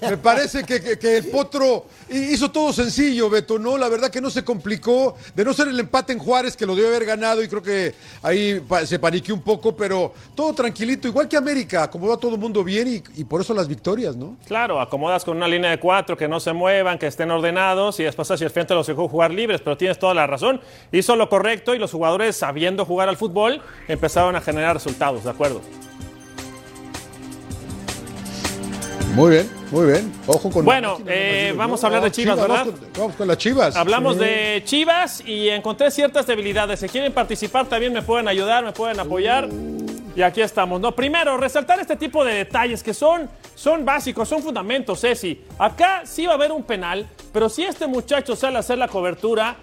me, me parece que, que- que el Potro hizo todo sencillo, Beto, ¿no? La verdad que no se complicó, de no ser el empate en Juárez, que lo debe haber ganado, y creo que ahí se paniqueó un poco, pero todo tranquilito, igual que América, acomodó a todo el mundo bien y, y por eso las victorias, ¿no? Claro, acomodas con una línea de cuatro, que no se muevan, que estén ordenados y después hacia el frente los dejó jugar libres, pero tienes toda la razón. Hizo lo correcto y los jugadores, sabiendo jugar al fútbol, empezaron a generar resultados, ¿de acuerdo? Muy bien, muy bien. Ojo con Bueno, máquina, eh, no vamos a hablar de Chivas, ¿verdad? Vamos con, vamos con las Chivas. Hablamos de Chivas y encontré ciertas debilidades. Si quieren participar también me pueden ayudar, me pueden apoyar. Y aquí estamos. No, primero, resaltar este tipo de detalles que son, son básicos, son fundamentos, Ceci. Acá sí va a haber un penal, pero si este muchacho sale a hacer la cobertura,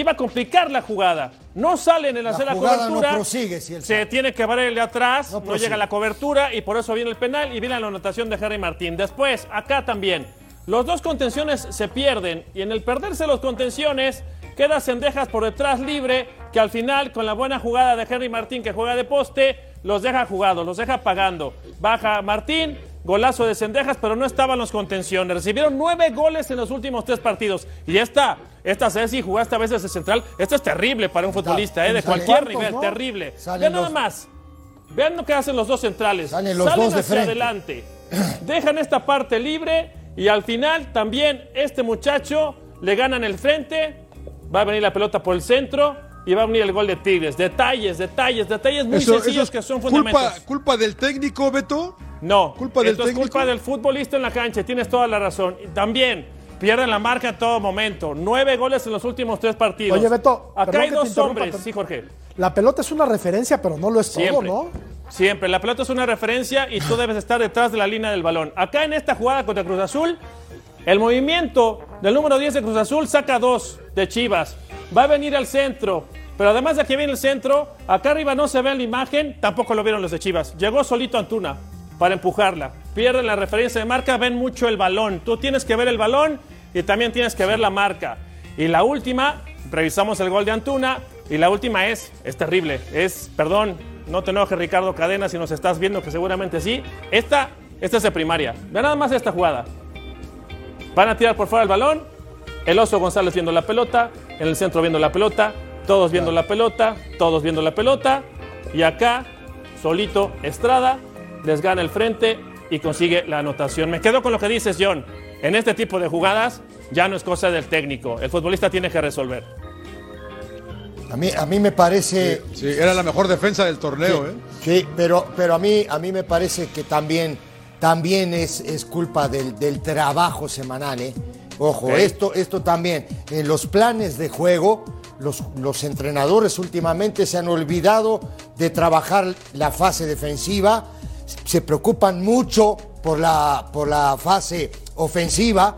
iba a complicar la jugada. No salen en La hacer la no cobertura. prosigue si él se tiene que el de atrás, no, llega la cobertura y por eso viene el penal y viene la anotación de Harry Martín. Después, acá también. Los dos contenciones se pierden y en el perderse los contenciones queda Sendejas por detrás libre que al final con la buena jugada de Henry Martín que juega de poste los deja jugados, los deja pagando. Baja Martín, golazo de Sendejas, pero no estaban los contenciones. Recibieron nueve goles en los últimos tres partidos. Y esta, esta Ceci jugaste a veces de central. Esto es terrible para un futbolista, ¿eh? de cualquier cuartos, nivel, ¿no? terrible. Salen Vean nada más. Vean lo que hacen los dos centrales. Salen los dos de hacia adelante. Dejan esta parte libre y al final también este muchacho le gana en el frente. Va a venir la pelota por el centro y va a venir el gol de Tigres. Detalles, detalles, detalles muy Eso- sencillos eso que es son culpa, fundamentos. culpa del técnico, Beto. No, culpa del esto es técnico. culpa del futbolista en la cancha, tienes toda la razón. Y también pierden la marca en todo momento. Nueve goles en los últimos tres partidos. Oye, Beto, acá hay dos hombres, pero- sí, Jorge. La pelota es una referencia, pero no lo es Siempre. todo, ¿no? Siempre. La pelota es una referencia y tú debes estar detrás de la línea del balón. Acá en esta jugada contra Cruz Azul, el movimiento del número 10 de Cruz Azul saca dos de Chivas. Va a venir al centro. Pero además de que viene el centro, acá arriba no se ve en la imagen, tampoco lo vieron los de Chivas. Llegó solito Antuna para empujarla. Pierden la referencia de marca, ven mucho el balón. Tú tienes que ver el balón y también tienes que ver la marca. Y la última, revisamos el gol de Antuna. Y la última es, es terrible. Es, perdón, no te enojes Ricardo Cadena si nos estás viendo, que seguramente sí. Esta, esta es de primaria. Ve nada más esta jugada. Van a tirar por fuera el balón. El oso González viendo la pelota. En el centro viendo la pelota. Todos viendo la pelota. Todos viendo la pelota. Y acá, solito Estrada, les gana el frente y consigue la anotación. Me quedo con lo que dices, John. En este tipo de jugadas ya no es cosa del técnico. El futbolista tiene que resolver. A mí, a mí me parece. Sí, era la mejor defensa del torneo, ¿eh? Sí, pero, pero a, mí, a mí me parece que también, también es, es culpa del, del trabajo semanal. ¿eh? Ojo, esto, esto también. En los planes de juego, los, los entrenadores últimamente se han olvidado de trabajar la fase defensiva. Se preocupan mucho por la, por la fase ofensiva,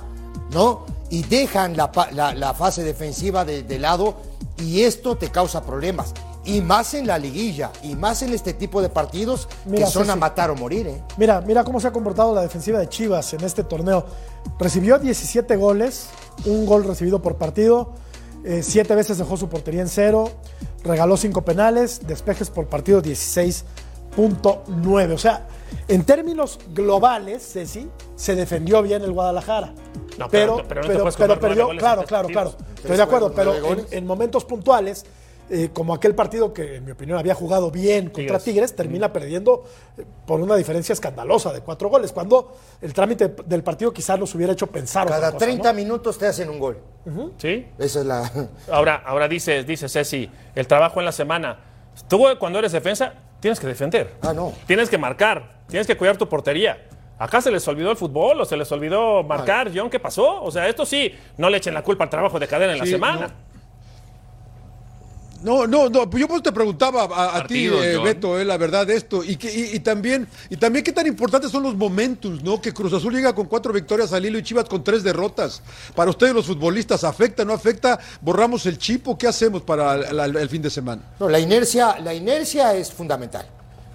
¿no? Y dejan la, la- la fase defensiva de, de lado y esto te causa problemas. Y más en la liguilla, y más en este tipo de partidos Mira, que son a matar o morir, ¿eh? Mira, mira cómo se ha comportado la defensiva de Chivas en este torneo. Recibió 17 goles, un gol recibido por partido, eh, siete veces dejó su portería en cero, regaló cinco penales, despejes por partido 16.9. O sea, en términos globales, Ceci, se defendió bien el Guadalajara. No, pero, pero- pero no pero, perdió, claro, claro, claro. Estoy de acuerdo, pero en, momentos puntuales, eh, como aquel partido que en mi opinión había jugado bien contra Tigres. Tigres, termina perdiendo por una diferencia escandalosa de cuatro goles, cuando el trámite del partido quizás nos hubiera hecho pensar otra Cada cosa, 30 ¿no? minutos te hacen un gol. ¿Sí? Esa es la. Ahora, ahora dice, dice Ceci, el trabajo en la semana. Tú cuando eres defensa, tienes que defender. Ah, no. Tienes que marcar, tienes que cuidar tu portería. Acá se les olvidó el fútbol o se les olvidó marcar, John, ¿qué pasó? O sea, esto sí, no le echen la culpa al trabajo de cadena en la semana. No, no, no, pues yo pues te preguntaba a, a ti, eh. Beto, eh, la verdad de esto, y, que, y, y también, y también qué tan importantes son los momentos, ¿no? Que Cruz Azul llega con cuatro victorias al hilo y Chivas con tres derrotas. Para ustedes los futbolistas, ¿afecta, no afecta? ¿Borramos el chipo? ¿Qué hacemos para el, el- el fin de semana? No, la inercia, la inercia es fundamental.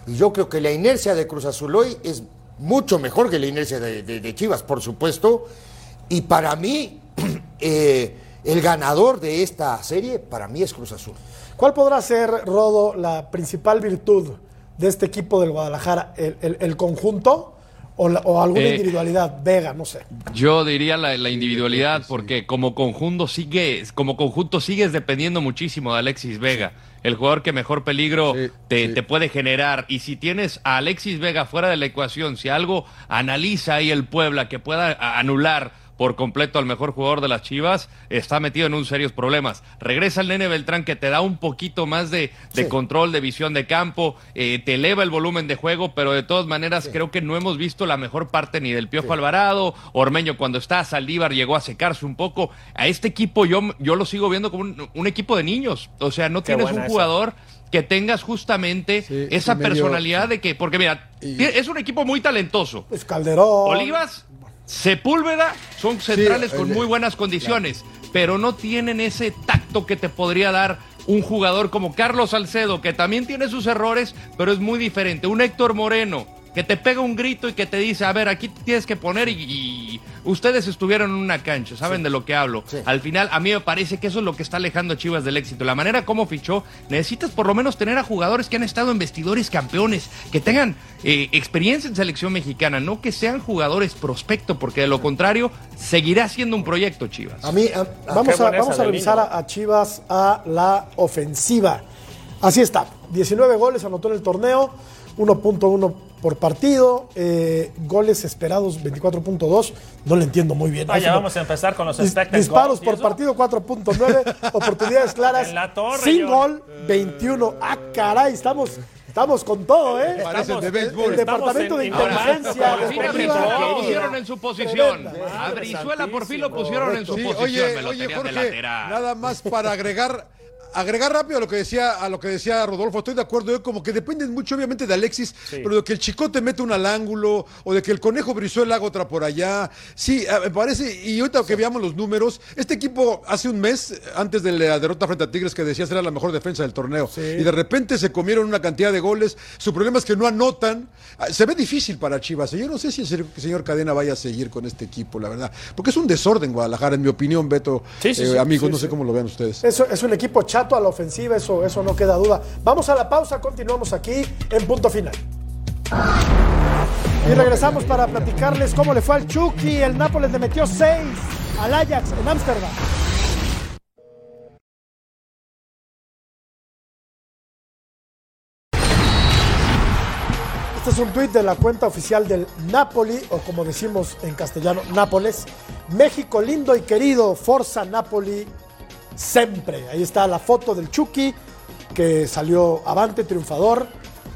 Y yo creo que la inercia de Cruz Azul hoy es mucho mejor que la inercia de, de- de Chivas, por supuesto. Y para mí, eh, el ganador de esta serie, para mí es Cruz Azul. ¿Cuál podrá ser, Rodo, la principal virtud de este equipo del Guadalajara? ¿El, el- el conjunto o, la- o alguna Eh, individualidad? Vega, no sé. Yo diría la, la individualidad, porque como conjunto sigues, como conjunto sigues dependiendo muchísimo de Alexis Vega, el jugador que mejor peligro Sí, te, sí. te puede generar. Y si tienes a Alexis Vega fuera de la ecuación, si algo analiza ahí el Puebla que pueda anular por completo al mejor jugador de las Chivas, está metido en un serios problemas. Regresa el nene Beltrán que te da un poquito más de, de control, de visión de campo, eh, te eleva el volumen de juego, pero de todas maneras creo que no hemos visto la mejor parte ni del Piojo Alvarado, Ormeño cuando está, Saldívar llegó a secarse un poco. A este equipo yo, yo lo sigo viendo como un, un equipo de niños, o sea, no tienes un esa. jugador que tengas justamente esa medio- personalidad de que, porque mira, es un equipo muy talentoso. Es Calderón. Olivas, Sepúlveda son centrales con muy buenas condiciones, pero no tienen ese tacto que te podría dar un jugador como Carlos Salcedo, que también tiene sus errores, pero es muy diferente. Un Héctor Moreno, que te pega un grito y que te dice, a ver, aquí te tienes que poner y, y ustedes estuvieron en una cancha, saben de lo que hablo. Al final, a mí me parece que eso es lo que está alejando a Chivas del éxito. La manera como fichó, necesitas por lo menos tener a jugadores que han estado en vestidores campeones, que tengan eh, experiencia en selección mexicana, no que sean jugadores prospecto, porque de lo contrario, seguirá siendo un proyecto Chivas. A mí, a- a- Vamos a, vamos a revisar a Chivas a la ofensiva. Así está. 19 goles anotó en el torneo, 1.1 por partido, eh, goles esperados 24.2. No le entiendo muy bien. Vaya, vamos a empezar con los Dis- expected disparos goals, ¿y por partido 4.9, oportunidades claras En la torre, sin gol 21. Ah, caray, estamos, estamos con todo, ¿eh? Parecen de El béisbol. departamento de en- inteligencia. Lo pusieron en su posición. A Brizuela por fin lo pusieron en su Sí, posición. oye, me lo oye, tenían de Jorge, lateral. nada más para agregar, agregar rápido a lo que decía, a lo que decía Rodolfo, estoy de acuerdo, yo como que dependen mucho obviamente de Alexis, pero de que el chicote mete una al ángulo, o de que el conejo Brizuela haga otra por allá. Sí, a- me parece, y ahorita que veamos los números, este equipo hace un mes, antes de la derrota frente a Tigres, que decías era la mejor defensa del torneo, y de repente se comieron una cantidad de goles, su problema es que no anotan, Ah, se ve difícil para Chivas, y yo no sé si el se- señor Cadena vaya a seguir con este equipo, la verdad, porque es un desorden Guadalajara, en mi opinión, Beto, Sí, sí, eh, sí, amigos, sí, no sí. sé cómo lo vean ustedes. Eso es un equipo chato a la ofensiva, eso, eso no queda duda. Vamos a la pausa, continuamos aquí en punto final. Y regresamos para platicarles cómo le fue al Chucky. El Nápoles le metió 6 al Ajax en Ámsterdam. Este es un tuit de la cuenta oficial del Napoli, o como decimos en castellano, Nápoles. México lindo y querido, Forza Napoli siempre. Ahí está la foto del Chucky, que salió avante, triunfador.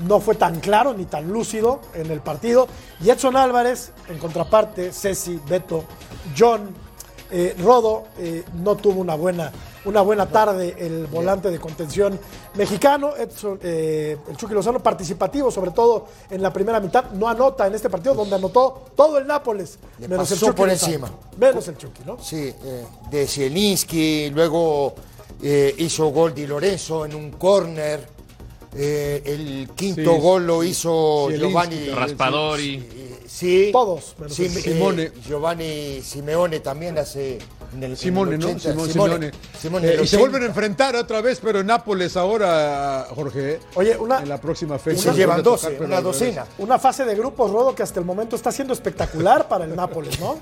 No fue tan claro ni tan lúcido en el partido. Y Edson Álvarez, en contraparte, Ceci, Beto, John, eh, Rodo, eh, no tuvo una buena, una buena tarde el volante de contención mexicano. Edson, eh, el Chucky Lozano participativo, sobre todo en la primera mitad. No anota en este partido, donde anotó todo el Nápoles. Le menos el pasó Chucky por Lozano. encima. Menos el Chucky, ¿no? Sí, eh, de Zielinski, luego eh, hizo gol Di Lorenzo en un córner. eh, el quinto Sí, gol lo hizo Zielinski Giovanni Raspadori. Sí, Todos, menos Sim- el- eh, Simone. Giovanni Simeone también hace en el, en Simone, el ¿no? 80, Simón, Simone. Simone, Eh, y se 80. vuelven a enfrentar otra vez, pero en Nápoles ahora, Jorge. Oye, una, En la próxima Y fecha. se llevan Vuelve a 12, tocar, una docena. una fase de grupos, Rodo, que hasta el momento está siendo espectacular para el Nápoles, ¿no?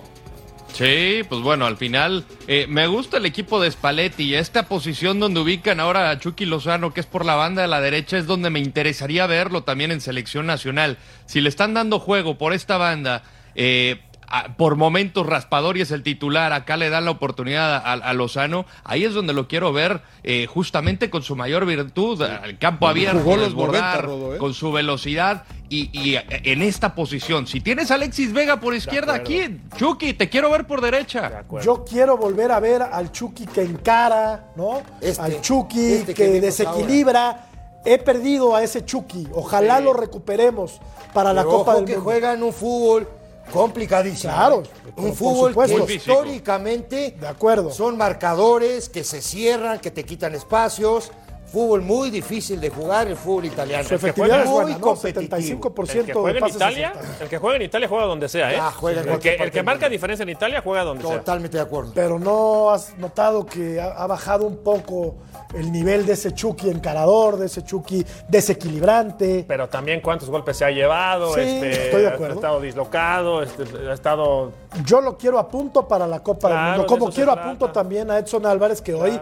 Sí, pues bueno, al final eh, me gusta el equipo de Spalletti. Esta posición donde ubican ahora a Chucky Lozano, que es por la banda de la derecha, es donde me interesaría verlo también en selección nacional. Si le están dando juego por esta banda, eh, por momentos Raspadori es el titular, acá le dan la oportunidad a, a Lozano, ahí es donde lo quiero ver eh, justamente con su mayor virtud, al campo abierto, Jugó los desbordar, 90, Rodo, ¿eh? con su velocidad y, y, eh, en esta posición. Si tienes a Alexis Vega por izquierda aquí, Chucky, te quiero ver por derecha. Yo quiero volver a ver al Chucky que encara, ¿no? Este, al Chucky este que desequilibra. He perdido a ese Chucky. Ojalá lo recuperemos para la Copa ojo del que Mundo. juegan un fútbol complicadísimo. Claro, un fútbol que históricamente De acuerdo. son marcadores que se cierran, que te quitan espacios. Fútbol muy difícil de jugar, el fútbol italiano. Su efectividad es buena, muy ¿no? competitivo. 75% El que juega de en Italia, acertados. el que juega en Italia juega donde sea, ¿eh? Ah, juega en el, que, el que marca diferencia en Italia juega donde sea. Totalmente de acuerdo. Pero no has notado que ha, ha bajado un poco el nivel de ese Chucky encarador, de ese Chucky desequilibrante. Pero también cuántos golpes se ha llevado, Sí, este, estoy de ha acuerdo. estado dislocado, este, ha estado Yo lo quiero a punto para la Copa Claro, del Mundo, como quiero a punto también a Edson Álvarez, que hoy,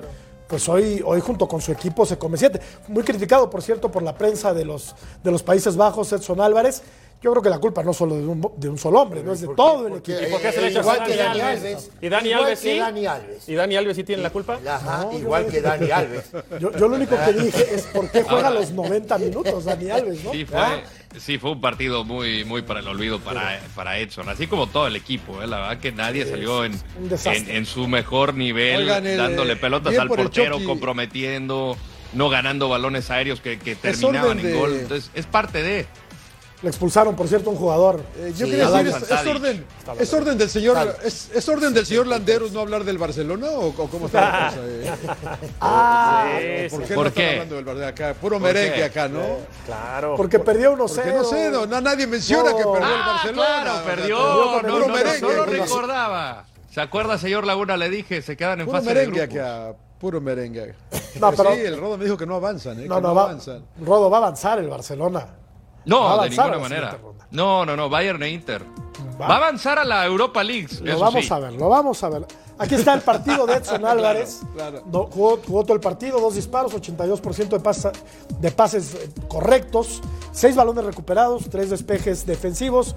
pues hoy, hoy junto con su equipo se come siete. Muy criticado, por cierto, por la prensa de los, de los Países Bajos, Edson Álvarez. Yo creo que la culpa no solo de un, de un solo hombre, no es de todo el equipo. ¿Y por qué se le echa a igual Dani que Dani Alves? Alves. ¿Y Dani Igual Alves que sí? Dani Alves. ¿Y Dani Alves sí tiene la culpa? Ajá, igual que Dani Alves. Yo, yo lo único que dije es por qué juega los 90 minutos Dani Alves, ¿no? Sí fue, sí, fue un partido muy, muy para el olvido para, para Edson, así como todo el equipo. ¿eh? La verdad que nadie salió en, en, en su mejor nivel, Oigan, el, dándole eh, pelotas al por portero, comprometiendo, no ganando balones aéreos que, que terminaban en de- gol. Entonces, es parte de. Le expulsaron, por cierto, un jugador. Eh, yo Sí, quería decir, es, orden, es orden del señor, es, es orden del señor Landeros no hablar del Barcelona o, o cómo está la cosa. eh? Ah, Sí, ¿Por sí, qué ¿Por no están qué? hablando del Barcelona acá? Puro ¿Por merengue qué? acá, ¿no? Claro. porque perdió 1-0. Porque no sé, no, nadie menciona No. que perdió el Ah, Barcelona. claro, perdió. El No, puro no, merengue. no lo la- recordaba. ¿Se acuerda, señor Laguna? Le dije, se quedan en Puro fase de merengue grupos. acá, puro merengue. No, Pero pero- sí, el Rodo me dijo que no avanzan, ¿eh? No, que no, no, va, avanzan. Rodo va a avanzar el Barcelona. No, de ninguna manera. No, no, no, Bayern e Inter. Va. Va a avanzar a la Europa League. Lo vamos sí. a ver, lo vamos a ver. Aquí está el partido de Edson Álvarez. claro. No, jugó, jugó todo el partido, dos disparos, 82% de, pasa- de pases eh, correctos, seis balones recuperados, tres despejes defensivos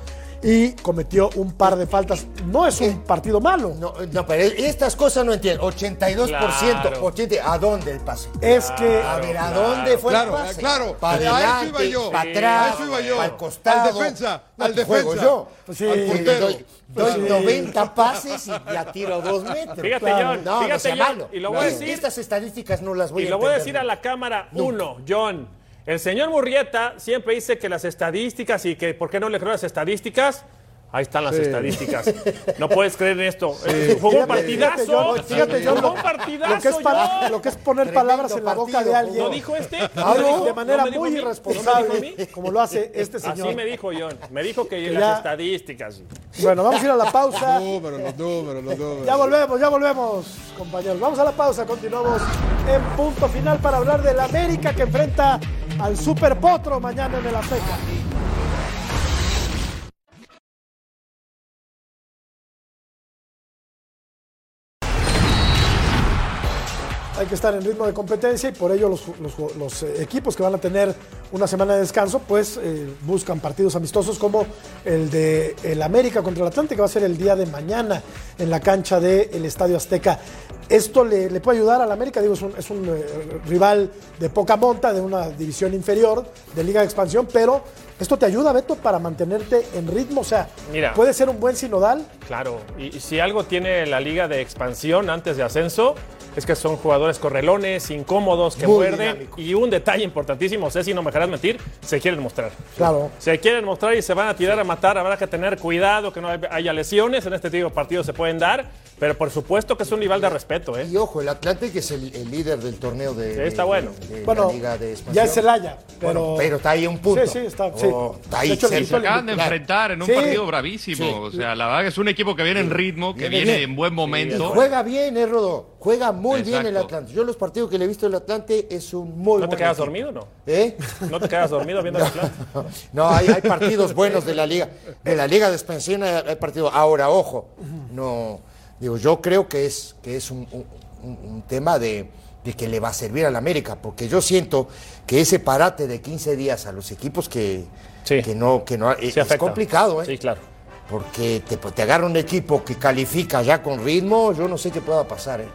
y cometió un par de faltas. No es un partido malo. No, no, pero estas cosas no entiendo. 82%, Claro. 80%. ¿A dónde el pase? Es que A ver, ¿a dónde fue Claro, el pase? eh, claro. Para A eso adelante, iba yo. para atrás, A eso iba yo. para el costado. Al defensa, No, al juego defensa. yo. Pues sí. Al portero. Doy, doy Sí. 90 pases y ya tiro dos metros. Fíjate, Claro. John. No, no fíjate, sea John, malo. Y lo voy a decir. Estas estadísticas no las voy Y a lo voy a decir a la cámara. Uno, John. El señor Murrieta siempre dice que las estadísticas y que por qué no le creo las estadísticas. Ahí están las Sí. estadísticas. No puedes creer en esto. Eh, Jugó un partidazo. fíjate, John, fíjate, Jugó lo- un partidazo. lo que, es pa- John. lo que es poner Tremendo palabras en la boca de alguien ¿No dijo este? ¿No Claro, me dijo? de manera ¿No muy? ¿No irresponsable, como lo hace este señor. Así me dijo John. Me dijo que, Que las estadísticas. Bueno, vamos a ir a la pausa. Números, los números, los números. Ya volvemos, ya volvemos, compañeros. Vamos a la pausa, continuamos en punto final para hablar del América que enfrenta al Super Potro mañana en el Azteca. Hay que estar en ritmo de competencia y por ello los, los- los, eh, equipos que van a tener una semana de descanso pues eh, buscan partidos amistosos como el de el América contra el Atlante que va a ser el día de mañana en la cancha del Estadio Azteca. Esto le, le puede ayudar al América, digo, es un, es un, eh, rival de poca monta, de una división inferior, de Liga de Expansión, pero esto te ayuda, Beto, para mantenerte en ritmo, o sea, Mira. puede ser un buen sinodal, Claro, y, y si algo tiene la liga de expansión antes de ascenso, es que son jugadores correlones, incómodos, que Muy muerden. Y un detalle importantísimo, sé si no me dejarás mentir, se quieren mostrar. claro. Se quieren mostrar y se van a tirar a matar. Habrá que tener cuidado que no hay- haya lesiones. En este tipo de partidos se pueden dar. Pero por supuesto que es un rival de respeto. ¿eh? Y ojo, el Atlante que es el, el líder del torneo de, Sí, está de- bueno. de Bueno, la Liga de Expansión. ya es Celaya, pero... Bueno, pero está ahí a un punto. Sí, sí, está- sí. Oh, está ahí De hecho, se acaban de enfrentar en un Sí. partido bravísimo. Sí. O sea, la verdad que es un equipo que viene en ritmo, que Viene en buen Y momento. juega bien, eh, Rodo. Juega muy bien el. Atlante. Yo los partidos que le he visto del Atlante es un muy ¿No te buen quedas equipo. dormido o no? ¿Eh? ¿No te quedas dormido viendo el plan? No, hay, hay partidos buenos de la liga. De la liga de expansión hay, hay partidos. Ahora, ojo, no, digo, yo creo que es, que es un, un- un- un tema de, de que le va a servir al América, porque yo siento que ese parate de 15 días a los equipos que, Sí. que no, que no, es, Sí, afecta. complicado, ¿eh? Sí, claro. Porque te, te agarra un equipo que califica ya con ritmo, yo no sé qué pueda pasar, ¿eh?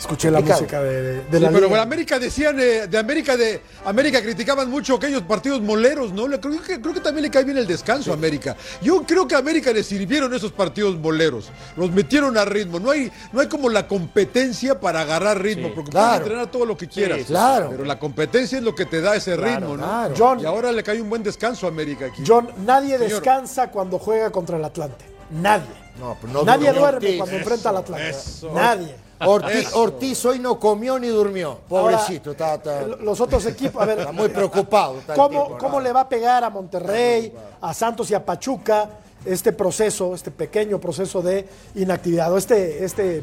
Escuché la música de, de- de Sí, la pero liga. en América decían, eh, de América de América criticaban mucho aquellos partidos moleros, ¿no? Le- Creo que, creo que también le cae bien el descanso a América. Yo creo que a América le sirvieron esos partidos moleros. Los metieron a ritmo. No hay, no hay como la competencia para agarrar ritmo, Sí. porque Claro. puedes entrenar todo lo que quieras. sí, claro. Pero la competencia es lo que te da ese ritmo, ¿no? claro. John, Y ahora le cae un buen descanso a América aquí. John, nadie Señor. descansa cuando juega contra el Atlante. Nadie. No, pues no nadie duerme cuando enfrenta al Atlante. eso. Nadie. Ortiz, Ortiz hoy no comió ni durmió. Pobrecito, está, está- Ahora, los otros equipos, a ver, está muy preocupado. está ¿cómo, tipo, cómo le va a pegar a Monterrey, a Santos y a Pachuca este proceso, este pequeño proceso de inactividad, o este, este,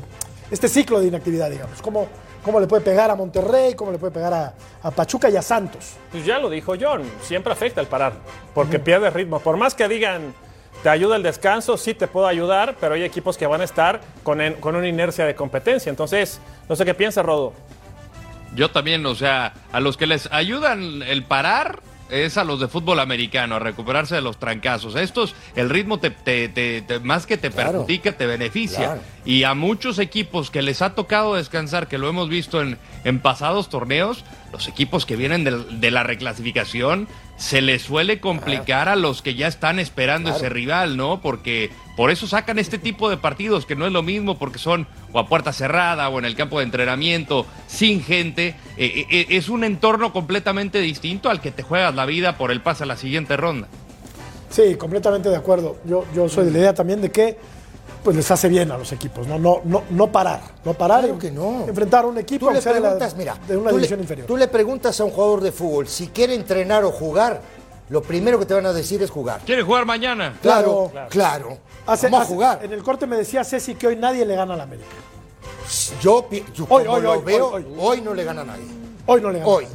este ciclo de inactividad, digamos? ¿Cómo, ¿Cómo le puede pegar a Monterrey? ¿Cómo le puede pegar a, a Pachuca y a Santos? Pues ya lo dijo John, siempre afecta el parar, porque pierde ritmo. Por más que digan, te ayuda el descanso, sí te puedo ayudar, pero hay equipos que van a estar con, en- con una inercia de competencia. Entonces, no sé qué piensa Rodo. Yo también, o sea, a los que les ayudan el parar, es a los de fútbol americano, a recuperarse de los trancazos. Estos, el ritmo te, te- te- te- más que te Claro. perjudica, te beneficia. Claro. Y a muchos equipos que les ha tocado descansar, que lo hemos visto en, en pasados torneos, los equipos que vienen de, la reclasificación, se les suele complicar a los que ya están esperando ese rival, ¿no? Porque por eso sacan este tipo de partidos, que no es lo mismo, porque son o a puerta cerrada o en el campo de entrenamiento, sin gente. Eh, eh, eh, es un entorno completamente distinto al que te juegas la vida por el pase a la siguiente ronda. Sí, completamente de acuerdo. Yo, yo soy de la idea también de que pues les hace bien a los equipos, no, no, no, no parar, no parar Claro que no. enfrentar a un equipo Tú le sea de, la- preguntas, mira, de una tú le- división inferior. Tú le preguntas a un jugador de fútbol si quiere entrenar o jugar, lo primero que te van a decir es jugar. ¿Quiere jugar mañana? Claro, Claro. claro. Hace- Vamos a hace- jugar. En el corte me decía Ceci que hoy nadie le gana a la América. Yo, yo Hoy, como hoy, lo hoy, veo, hoy, hoy, hoy. no le gana a nadie. Hoy no le gana. Hoy.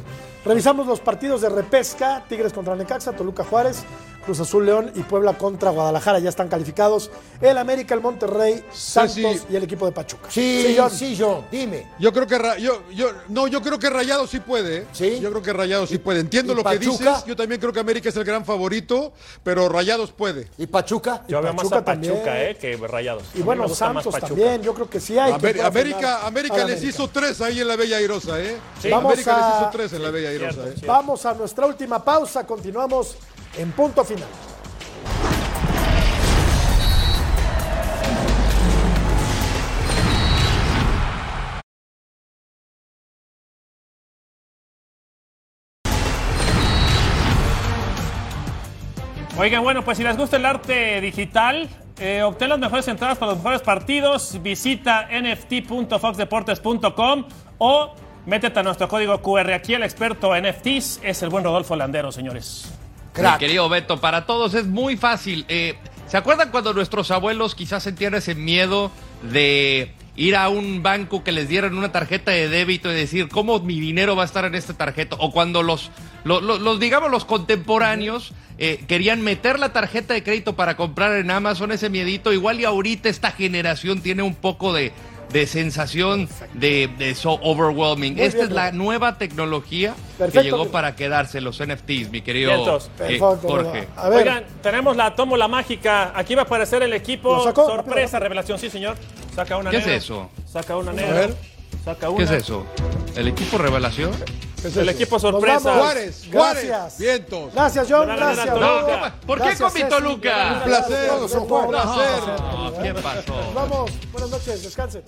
Revisamos los partidos de repesca, Tigres contra Necaxa, Toluca Juárez, Cruz Azul León y Puebla contra Guadalajara. Ya están calificados el América, el Monterrey, Santos y el equipo de Pachuca. Sí, John. sí, John, dime. Yo creo que yo, yo no, yo creo que Rayado sí puede. ¿eh? ¿Sí? Yo creo que Rayado sí puede. Entiendo lo que dices. Yo también creo que América es el gran favorito, pero Rayados puede. ¿Y Pachuca? Yo veo más Pachuca a Pachuca, también. eh, que Rayados. Y bueno, Santos también, yo creo que sí hay. Amer- América, América les América. hizo tres ahí en la Bella Airosa, ¿eh? Sí. Vamos América a- les hizo tres en la Bella Airosa, Cierto, ¿eh? cierto. Vamos a nuestra última pausa, continuamos en punto final. Oigan, bueno, pues si les gusta el arte digital, eh, obtén las mejores entradas para los mejores partidos. Visita nft.foxdeportes.com o métete a nuestro código QR. Aquí el experto en NFTs es el buen Rodolfo Landero, señores. Mi querido Beto, para todos es muy fácil. Eh, ¿Se acuerdan cuando nuestros abuelos quizás sentían ese miedo de ir a un banco que les dieran una tarjeta de débito y decir cómo mi dinero va a estar en esta tarjeta? O cuando los, lo- lo- los, digamos, los contemporáneos eh, querían meter la tarjeta de crédito para comprar en Amazon ese miedito. Igual y ahorita esta generación tiene un poco de, de sensación de, de so overwhelming. Muy Esta bien, es la nueva tecnología Perfecto, que llegó para quedarse, los NFTs, mi querido eh, Jorge. A ver, Oigan, tenemos la tómbola mágica. Aquí va a aparecer el equipo. Sorpresa, revelación, sí, señor. Saca una ¿Qué es eso? Saca una A negra. ver. Saca una. ¿Qué es eso? ¿El equipo revelación? ¿Qué es El eso? equipo sorpresa. vamos. Juárez, Juárez, Gracias. vientos. Gracias, John. Gracias. No, ¿por qué Gracias, con mi. Toluca? Un placer, un placer. ¿qué pasó? Vamos. Buenas noches. Descansen.